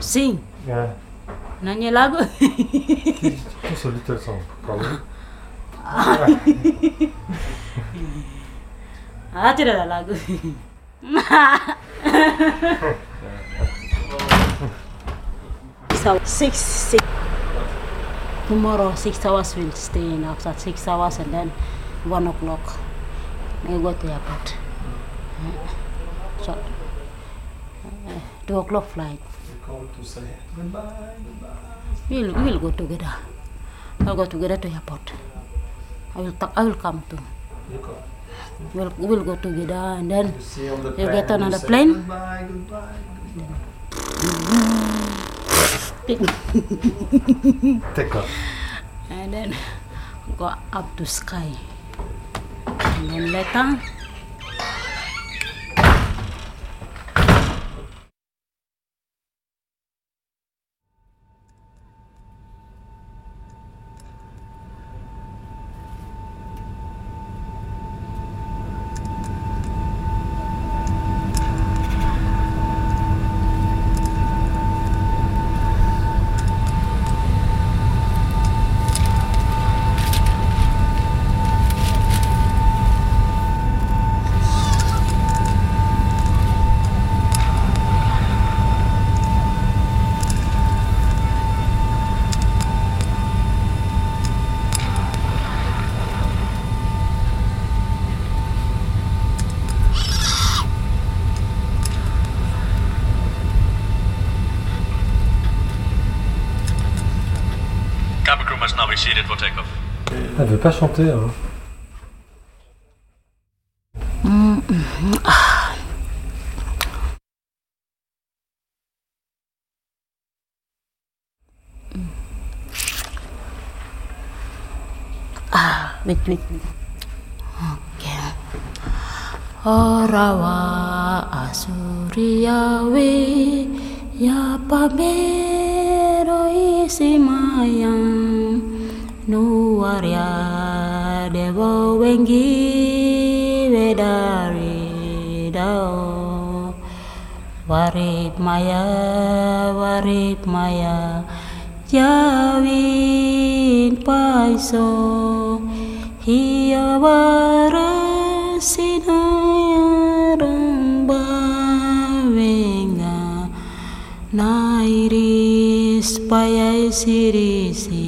Sing. Yeah. Nyanyi lagu. Just a little song, probably. ah, tidak ada lagu. so six, six. Tomorrow six hours we'll stay in after six hours and then one o'clock we go to airport. So two o'clock flight. We to say goodbye, goodbye. We'll we'll go together. I'll go together to airport. I will I will come too. You go. We'll we'll go together and then You the You get on the plane? Goodbye, goodbye. Take off. and then go up to sky. And then later pas chanter. Hein. Mmh, ah. ah, wait, wait. Okay. Isimayang nuwarya dewa wengi wedari dao. Warit maya warit maya jawin paiso. Hiya wara sinaya ramba venga nairis payai sirisi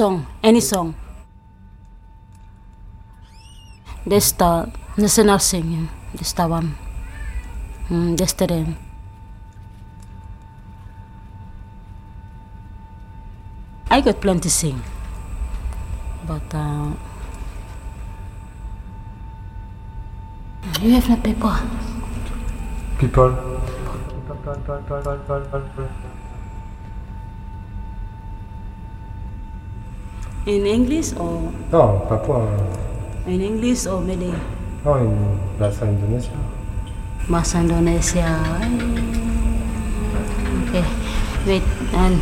song, any song. They start Desta, national singing, desta wam. Mm, Yesterday. I got plenty sing, but uh, you have no paper. People. people. people. people. people. people. people. In English or Non, Papua. in English or Malay Non, une bahasa Indonesia. bahasa Indonesia okay wait and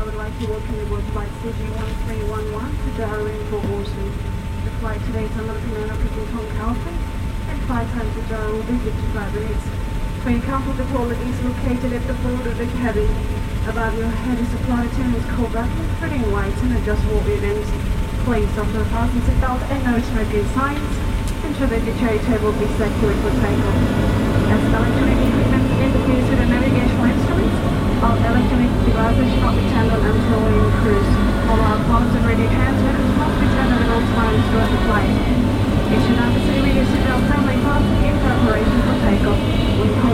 I would like to welcome you aboard flight CG1311 to Darwin for Warsaw. The flight today is under the command of Captain Tom Calvin, and flight time to Darwin will be 55 minutes. For your comfort, the toilet is located at the foot of the cabin. Above your head is a flight attendant's call button, fitting lights and adjustable ribbons. Please offer fasten seatbelt and no smoking signs. Ensure that your tray table be secure for takeoff. As electronic equipment interferes with the navigational instruments, all electronic devices should not be turned on until we in cruise. All our phones and radio transmitters must be turned at all times the flight. You should not consider your seatbelt firmly fastened in preparation for takeoff.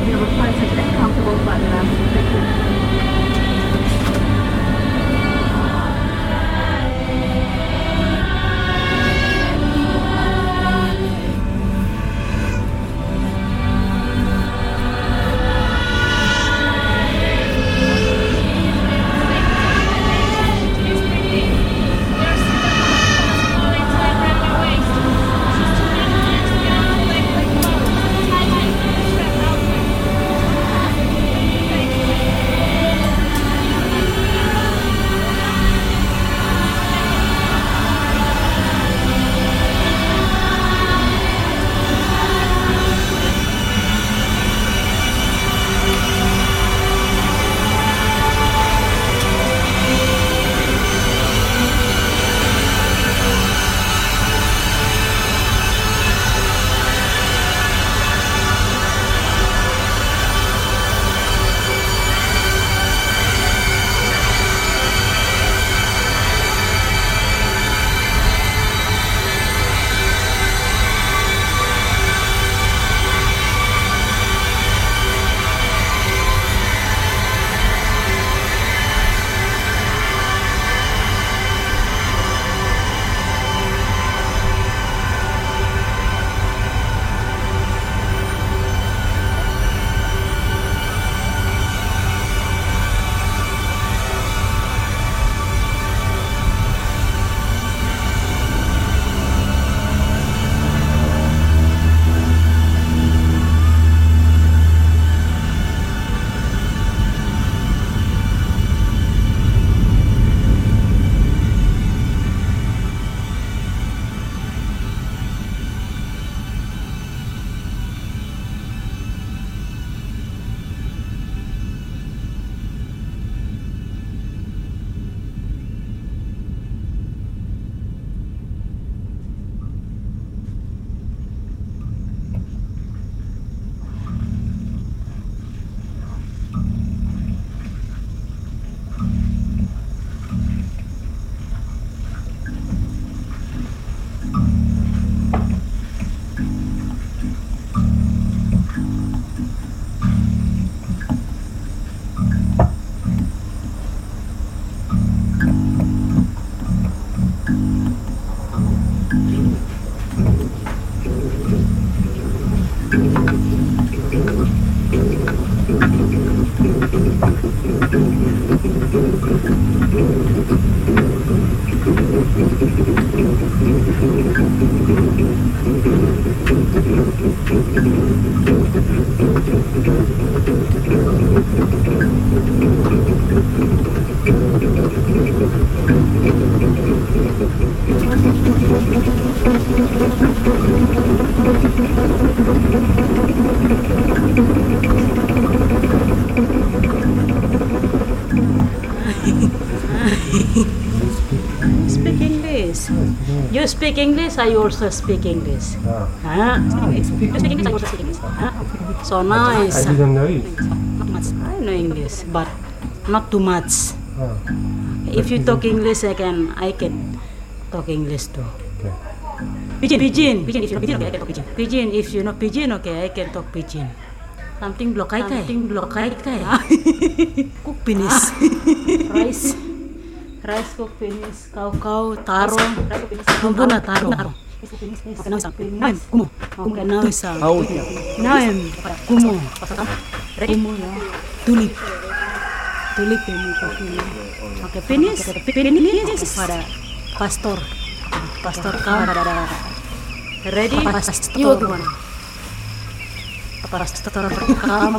Speak English. You speak English, I also speak English. Ah, Huh? You speak English, I also speak English. Huh? So I nice. didn't know it. Not much. I know English, but not too much. Ah, If you talk English, I can I can talk English too. okay. Pigeon, pigeon, pigeon. If you know pigeon, okay, I can talk pigeon. Pigeon, if you know pigeon, okay, I can talk pigeon. Something block kai kai. Something block kai kai. Cook finish. Rice. Rice cook finish. Kau kau taro. Bumbu na taro. Okay, now isang. Now I'm kumo. Okay, now isang. Now I'm kumo. Kumo ya. Tulip. Tulip ini kopi. Okay, finish. Finish. Para pastor. Pastor kau. Ready? Kamu.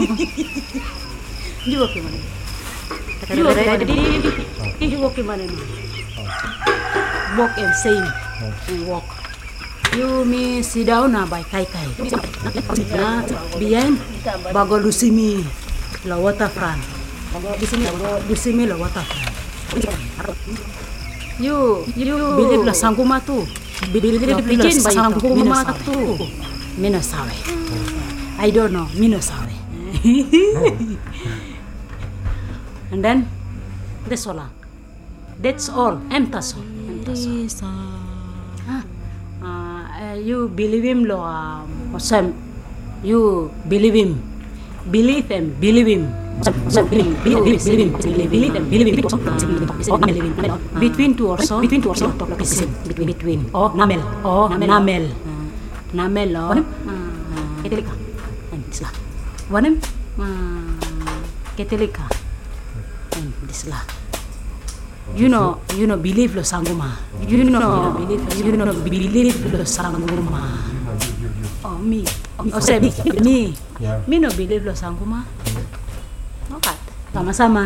Juga gimana? Juga ready? Gimana? Walk and sing. And walk. You me sit down na by kai kai. Na behind bago lusimi la waterfront. Lusimi lusimi la waterfront. You you believe la sanguma tu. Believe la pigeon by sanguma tu. Mina sawe. I don't know. Mina sawe. And then that's all. That's all. Emtas all. Emtas all. Ah, uh, you believe him lo um, Sam, you believe him believe him believe him Oh, between two or so. Between two or so. Between between. Between. Oh namel. Oh namel. Namel. Ah. Oh. Ketelika dislah wanem ketelika dislah you know you know believe lo sanguma. You know believe you know. Believe lo sanguma. Oh me. Oh say me. Me. Yeah. no believe lo sanguma? Okay sama-sama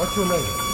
What's your name?